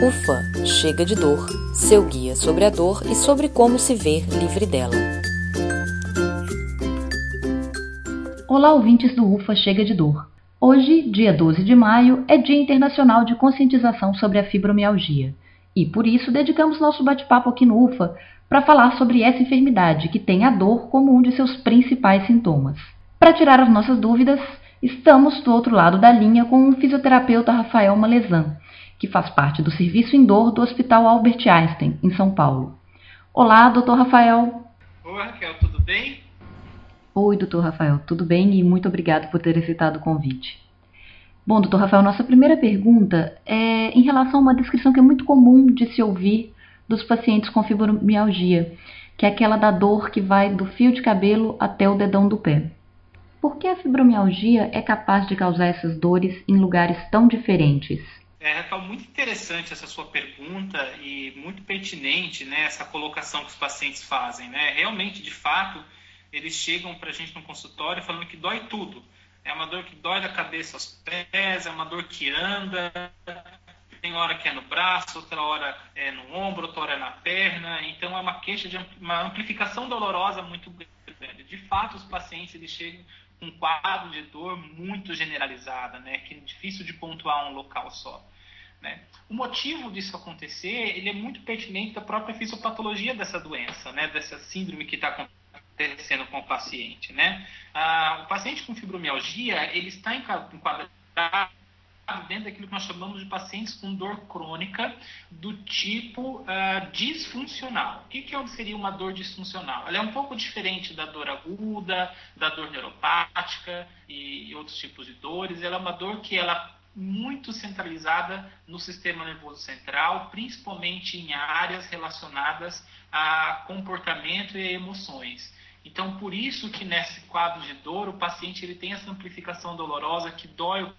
Ufa, chega de dor, seu guia sobre a dor e sobre como se ver livre dela. Olá, ouvintes do Ufa Chega de Dor. Hoje, dia 12 de maio, é Dia Internacional de Conscientização sobre a Fibromialgia. E por isso dedicamos nosso bate-papo aqui no UFA para falar sobre essa enfermidade que tem a dor como um de seus principais sintomas. Para tirar as nossas dúvidas, estamos do outro lado da linha com o fisioterapeuta Rafael Malezan, que faz parte do serviço em dor do Hospital Albert Einstein, em São Paulo. Olá, doutor Rafael. Oi, Raquel, tudo bem? Oi, doutor Rafael, tudo bem e muito obrigado por ter aceitado o convite. Bom, doutor Rafael, nossa primeira pergunta é em relação a uma descrição que é muito comum de se ouvir dos pacientes com fibromialgia, que é aquela da dor que vai do fio de cabelo até o dedão do pé. Por que a fibromialgia é capaz de causar essas dores em lugares tão diferentes? É, Raquel, muito interessante essa sua pergunta e muito pertinente né, essa colocação que os pacientes fazem. Né? Realmente, de fato, eles chegam para a gente no consultório falando que dói tudo. É uma dor que dói da cabeça aos pés, é uma dor que anda, tem hora que é no braço, outra hora é no ombro, outra hora é na perna. Então, é uma queixa de uma amplificação dolorosa muito grande. De fato, os pacientes eles chegam um quadro de dor muito generalizada, né, que é difícil de pontuar um local só. Né? O motivo disso acontecer ele é muito pertinente da própria fisiopatologia dessa doença, né, dessa síndrome que está acontecendo com o paciente. Né? Ah, o paciente com fibromialgia ele está enquadrado dentro daquilo que nós chamamos de pacientes com dor crônica do tipo uh, disfuncional. O que, que é seria uma dor disfuncional? Ela é um pouco diferente da dor aguda, da dor neuropática e, e outros tipos de dores. Ela é uma dor que ela muito centralizada no sistema nervoso central, principalmente em áreas relacionadas a comportamento e emoções. Então, por isso que nesse quadro de dor, o paciente ele tem essa amplificação dolorosa que dói o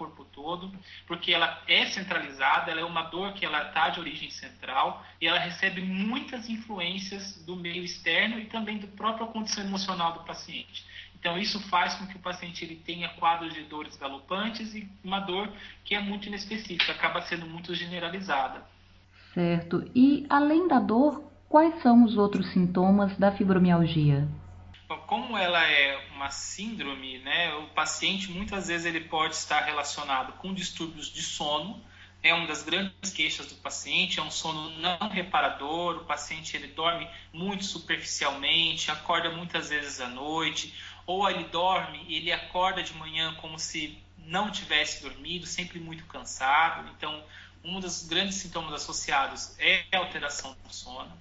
corpo todo, porque ela é centralizada, ela é uma dor que ela está de origem central e ela recebe muitas influências do meio externo e também do próprio condição emocional do paciente. Então isso faz com que o paciente ele tenha quadros de dores galopantes e uma dor que é muito inespecífica, acaba sendo muito generalizada. Certo. E além da dor, quais são os outros sintomas da fibromialgia? Como ela é uma síndrome, né, o paciente muitas vezes ele pode estar relacionado com distúrbios de sono, é uma das grandes queixas do paciente, é um sono não reparador, o paciente ele dorme muito superficialmente, acorda muitas vezes à noite, ou ele dorme e ele acorda de manhã como se não tivesse dormido, sempre muito cansado. Então, um dos grandes sintomas associados é a alteração do sono.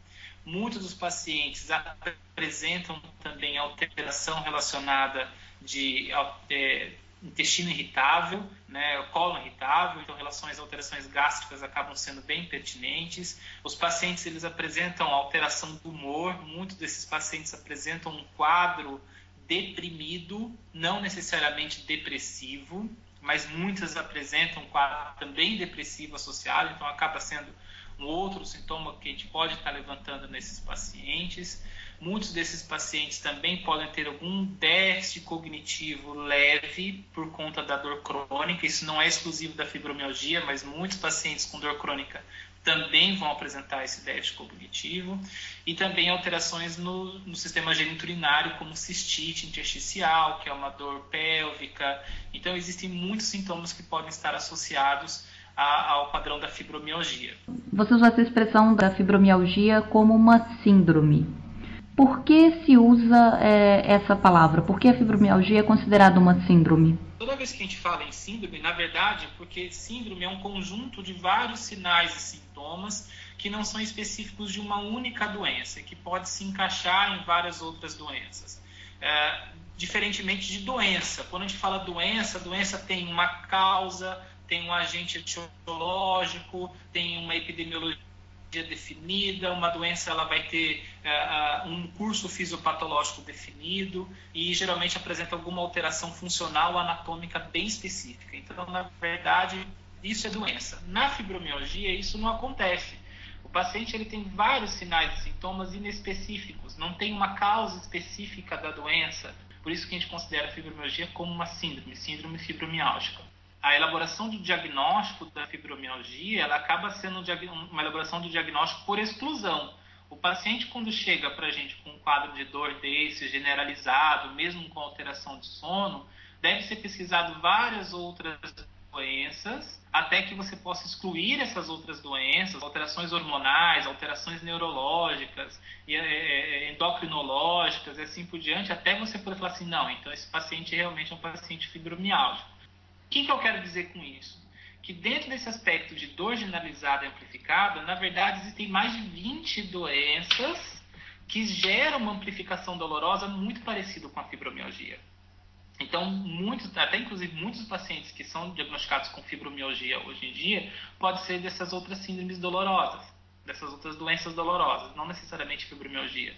Muitos dos pacientes apresentam também alteração relacionada de é, intestino irritável, né, colo irritável, então relações alterações gástricas acabam sendo bem pertinentes. Os pacientes eles apresentam alteração do humor, muitos desses pacientes apresentam um quadro deprimido, não necessariamente depressivo, mas muitas apresentam um quadro também depressivo associado, então acaba sendo um outro sintoma que a gente pode estar levantando nesses pacientes. Muitos desses pacientes também podem ter algum déficit cognitivo leve por conta da dor crônica. Isso não é exclusivo da fibromialgia, mas muitos pacientes com dor crônica também vão apresentar esse déficit cognitivo e também alterações no, no sistema geniturinário, como cistite intersticial, que é uma dor pélvica. Então, existem muitos sintomas que podem estar associados a, ao padrão da fibromialgia. Você usou essa expressão da fibromialgia como uma síndrome. Por que se usa é, essa palavra? Por que a fibromialgia é considerada uma síndrome? Toda vez que a gente fala em síndrome, na verdade, porque síndrome é um conjunto de vários sinais e sintomas que não são específicos de uma única doença, que pode se encaixar em várias outras doenças. É, diferentemente de doença, quando a gente fala doença, doença tem uma causa, tem um agente etiológico, tem uma epidemiologia definida, uma doença ela vai ter uh, um curso fisiopatológico definido e geralmente apresenta alguma alteração funcional anatômica bem específica. Então, na verdade, isso é doença. Na fibromialgia, isso não acontece. O paciente ele tem vários sinais e sintomas inespecíficos, não tem uma causa específica da doença. Por isso que a gente considera a fibromialgia como uma síndrome, síndrome fibromialgica. A elaboração do diagnóstico da fibromialgia, ela acaba sendo uma elaboração do diagnóstico por exclusão. O paciente, quando chega para a gente com um quadro de dor desse, generalizado, mesmo com alteração de sono, deve ser pesquisado várias outras doenças, até que você possa excluir essas outras doenças, alterações hormonais, alterações neurológicas, é, é, endocrinológicas e assim por diante, até você poder falar assim, não, então esse paciente realmente é um paciente fibromialgico. O que, que eu quero dizer com isso? Que dentro desse aspecto de dor generalizada e amplificada, na verdade existem mais de 20 doenças que geram uma amplificação dolorosa muito parecida com a fibromialgia. Então, muitos, até inclusive muitos pacientes que são diagnosticados com fibromialgia hoje em dia, pode ser dessas outras síndromes dolorosas, dessas outras doenças dolorosas, não necessariamente fibromialgia.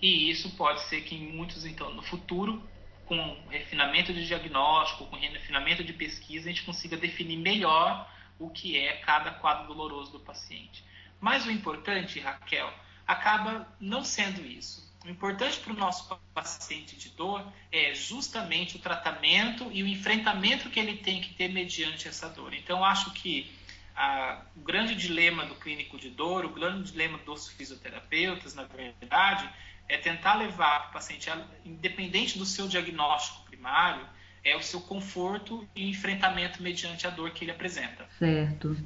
E isso pode ser que muitos, então, no futuro, com refinamento de diagnóstico, com refinamento de pesquisa, a gente consiga definir melhor o que é cada quadro doloroso do paciente. Mas o importante, Raquel, acaba não sendo isso. O importante para o nosso paciente de dor é justamente o tratamento e o enfrentamento que ele tem que ter mediante essa dor. Então, acho que a, o grande dilema do clínico de dor, o grande dilema dos fisioterapeutas, na verdade, é tentar levar o paciente, independente do seu diagnóstico primário, é o seu conforto e enfrentamento mediante a dor que ele apresenta. Certo.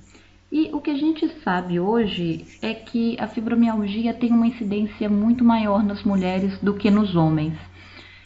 E o que a gente sabe hoje é que a fibromialgia tem uma incidência muito maior nas mulheres do que nos homens.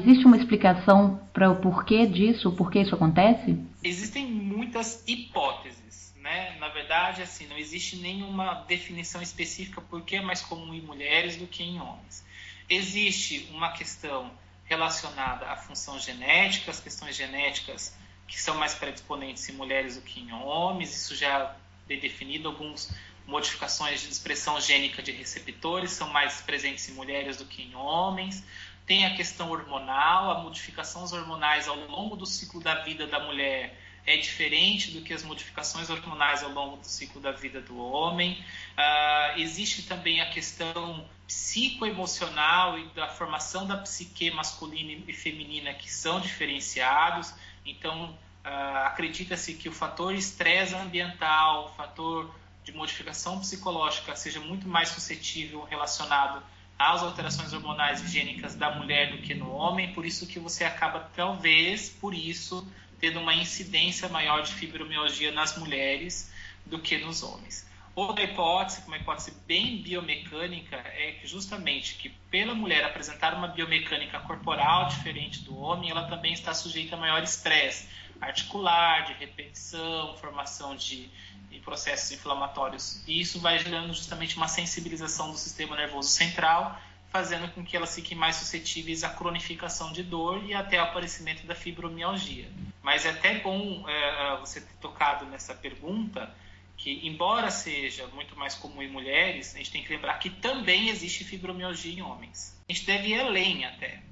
Existe uma explicação para o porquê disso, o porquê isso acontece? Existem muitas hipóteses, né? Na verdade, assim, não existe nenhuma definição específica por que é mais comum em mulheres do que em homens. Existe uma questão relacionada à função genética, as questões genéticas que são mais predisponentes em mulheres do que em homens, isso já bem definido, algumas modificações de expressão gênica de receptores são mais presentes em mulheres do que em homens. Tem a questão hormonal, a modificações hormonais ao longo do ciclo da vida da mulher é diferente do que as modificações hormonais ao longo do ciclo da vida do homem. Uh, existe também a questão psicoemocional e da formação da psique masculina e feminina que são diferenciados. Então, uh, acredita-se que o fator estresse ambiental, o fator de modificação psicológica seja muito mais suscetível relacionado às alterações hormonais e da mulher do que no homem, por isso que você acaba, talvez, por isso, tendo uma incidência maior de fibromialgia nas mulheres do que nos homens. Outra hipótese, uma hipótese bem biomecânica, é que justamente que pela mulher apresentar uma biomecânica corporal diferente do homem, ela também está sujeita a maior estresse articular, de repetição, formação de, de processos inflamatórios. E isso vai gerando justamente uma sensibilização do sistema nervoso central, fazendo com que elas fiquem mais suscetíveis à cronificação de dor e até ao aparecimento da fibromialgia. Mas é até bom é, é, você ter tocado nessa pergunta, que embora seja muito mais comum em mulheres, a gente tem que lembrar que também existe fibromialgia em homens. A gente deve ir além até.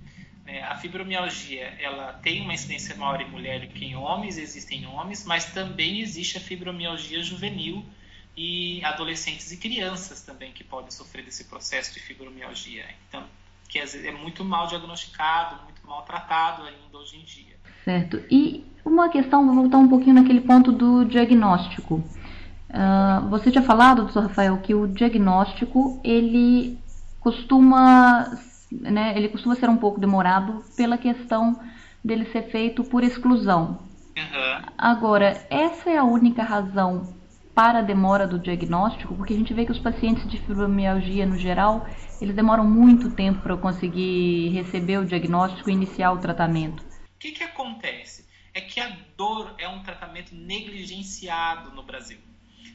É, a fibromialgia ela tem uma incidência maior em mulheres do que em homens, existem homens, mas também existe a fibromialgia juvenil, e adolescentes e crianças também que podem sofrer desse processo de fibromialgia. Então, que é muito mal diagnosticado, muito mal tratado ainda hoje em dia. Certo. E uma questão, vou voltar um pouquinho naquele ponto do diagnóstico. Uh, você tinha falado, doutor Rafael, que o diagnóstico ele costuma, né, ele costuma ser um pouco demorado pela questão dele ser feito por exclusão. Uhum. Agora, essa é a única razão para a demora do diagnóstico, porque a gente vê que os pacientes de fibromialgia no geral, eles demoram muito tempo para conseguir receber o diagnóstico e iniciar o tratamento. O que, que acontece? É que a dor é um tratamento negligenciado no Brasil.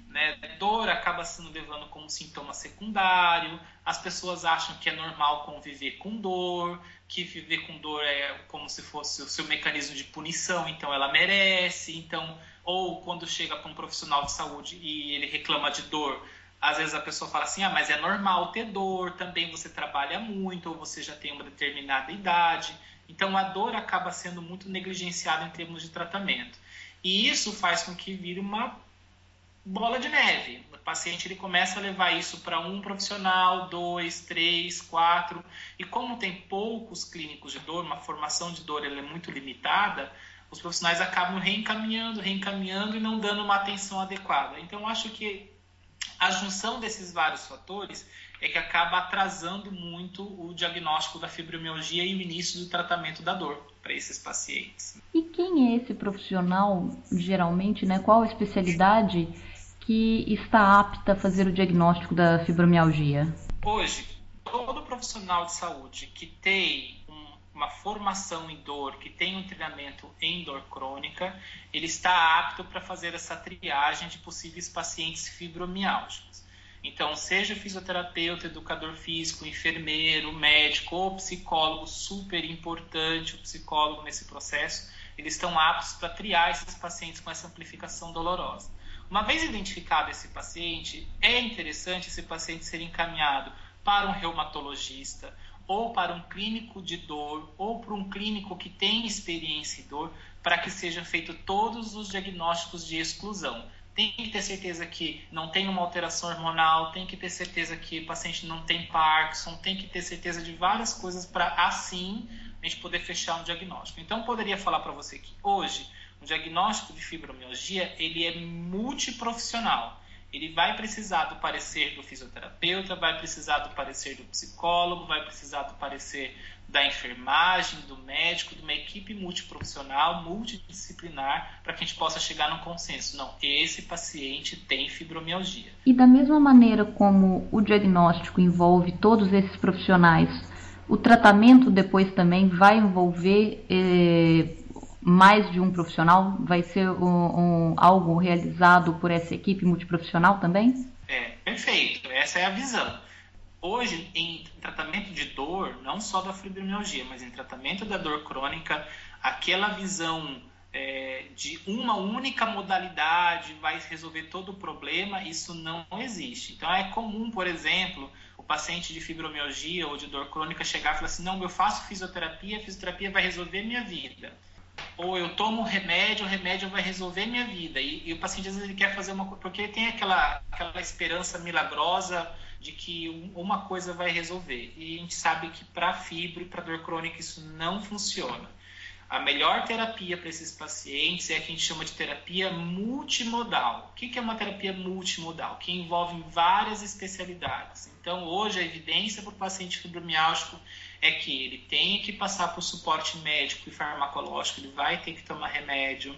Né? Dor acaba sendo levando como sintoma secundário, as pessoas acham que é normal conviver com dor, que viver com dor é como se fosse o seu mecanismo de punição, então ela merece, então ou quando chega para um profissional de saúde e ele reclama de dor, às vezes a pessoa fala assim: ah, mas é normal ter dor, também você trabalha muito, ou você já tem uma determinada idade. Então a dor acaba sendo muito negligenciada em termos de tratamento. E isso faz com que vire uma bola de neve. O paciente ele começa a levar isso para um profissional, dois, três, quatro. E como tem poucos clínicos de dor, uma formação de dor ela é muito limitada, os profissionais acabam reencaminhando, reencaminhando e não dando uma atenção adequada. Então, acho que a junção desses vários fatores é que acaba atrasando muito o diagnóstico da fibromialgia e o início do tratamento da dor para esses pacientes. E quem é esse profissional, geralmente, né? Qual a especialidade que está apta a fazer o diagnóstico da fibromialgia? Hoje, todo profissional de saúde que tem uma formação em dor, que tem um treinamento em dor crônica, ele está apto para fazer essa triagem de possíveis pacientes fibromialgicos. Então, seja fisioterapeuta, educador físico, enfermeiro, médico ou psicólogo, super importante o psicólogo nesse processo, eles estão aptos para triar esses pacientes com essa amplificação dolorosa. Uma vez identificado esse paciente, é interessante esse paciente ser encaminhado para um reumatologista, ou para um clínico de dor, ou para um clínico que tem experiência em dor, para que sejam feitos todos os diagnósticos de exclusão. Tem que ter certeza que não tem uma alteração hormonal, tem que ter certeza que o paciente não tem Parkinson, tem que ter certeza de várias coisas para assim a gente poder fechar um diagnóstico. Então, poderia falar para você que hoje o diagnóstico de fibromialgia ele é multiprofissional ele vai precisar do parecer do fisioterapeuta, vai precisar do parecer do psicólogo, vai precisar do parecer da enfermagem, do médico, de uma equipe multiprofissional, multidisciplinar, para que a gente possa chegar num consenso. Não, esse paciente tem fibromialgia. E da mesma maneira como o diagnóstico envolve todos esses profissionais, o tratamento depois também vai envolver eh, mais de um profissional? Vai ser um, um, algo realizado por essa equipe multiprofissional também? É, perfeito. Essa é a visão. Hoje, em tratamento de dor, não só da fibromialgia, mas em tratamento da dor crônica, aquela visão é, de uma única modalidade vai resolver todo o problema, isso não existe. Então, é comum, por exemplo, o paciente de fibromialgia ou de dor crônica chegar e falar assim: não, eu faço fisioterapia, a fisioterapia vai resolver minha vida ou eu tomo remédio, o remédio vai resolver minha vida. E, e, o paciente às vezes ele quer fazer uma coisa, porque ele tem aquela, aquela esperança milagrosa de que um, uma coisa vai resolver. E a gente sabe que para fibro e para dor crônica isso não funciona. A melhor terapia para esses pacientes é a que a gente chama de terapia multimodal. O que é uma terapia multimodal? Que envolve várias especialidades. Então, hoje, a evidência para o paciente fibromialgico é que ele tem que passar por suporte médico e farmacológico, ele vai ter que tomar remédio,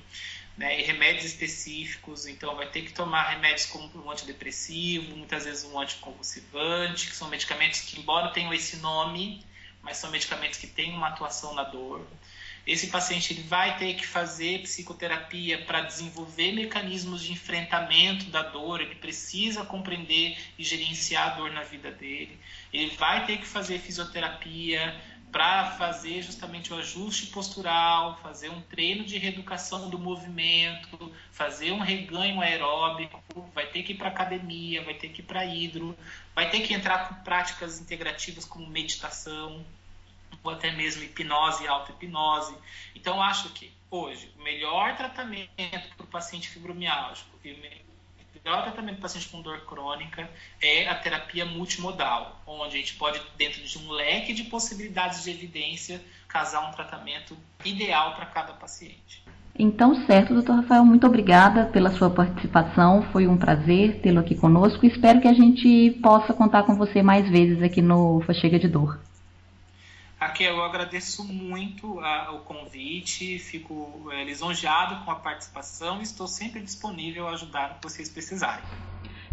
né, e remédios específicos, então vai ter que tomar remédios como um antidepressivo, muitas vezes um anticonvulsivante, que são medicamentos que, embora tenham esse nome, mas são medicamentos que têm uma atuação na dor. Esse paciente ele vai ter que fazer psicoterapia para desenvolver mecanismos de enfrentamento da dor, ele precisa compreender e gerenciar a dor na vida dele. Ele vai ter que fazer fisioterapia para fazer justamente o ajuste postural, fazer um treino de reeducação do movimento, fazer um reganho aeróbico, vai ter que ir para academia, vai ter que ir para hidro, vai ter que entrar com práticas integrativas como meditação, ou até mesmo hipnose e auto-hipnose. Então, acho que hoje o melhor tratamento para o paciente fibromialgico e o melhor tratamento para o paciente com dor crônica é a terapia multimodal, onde a gente pode, dentro de um leque de possibilidades de evidência, casar um tratamento ideal para cada paciente. Então, certo, doutor Rafael, muito obrigada pela sua participação. Foi um prazer tê-lo aqui conosco. Espero que a gente possa contar com você mais vezes aqui no Chega de Dor. Raquel, eu agradeço muito a, o convite, fico é, lisonjeado com a participação e estou sempre disponível a ajudar o que vocês precisarem.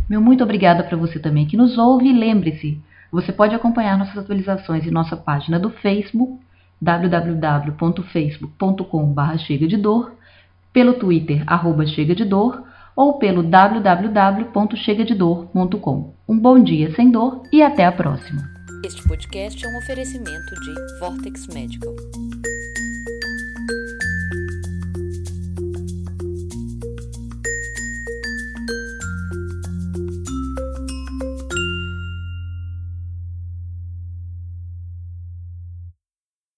Meu muito obrigada para você também que nos ouve lembre-se, você pode acompanhar nossas atualizações em nossa página do Facebook, www.facebook.com.br chega de dor, pelo Twitter, arroba chega de dor, ou pelo www.chegadedor.com. Um bom dia sem dor e até a próxima! Este podcast é um oferecimento de Vortex Medical.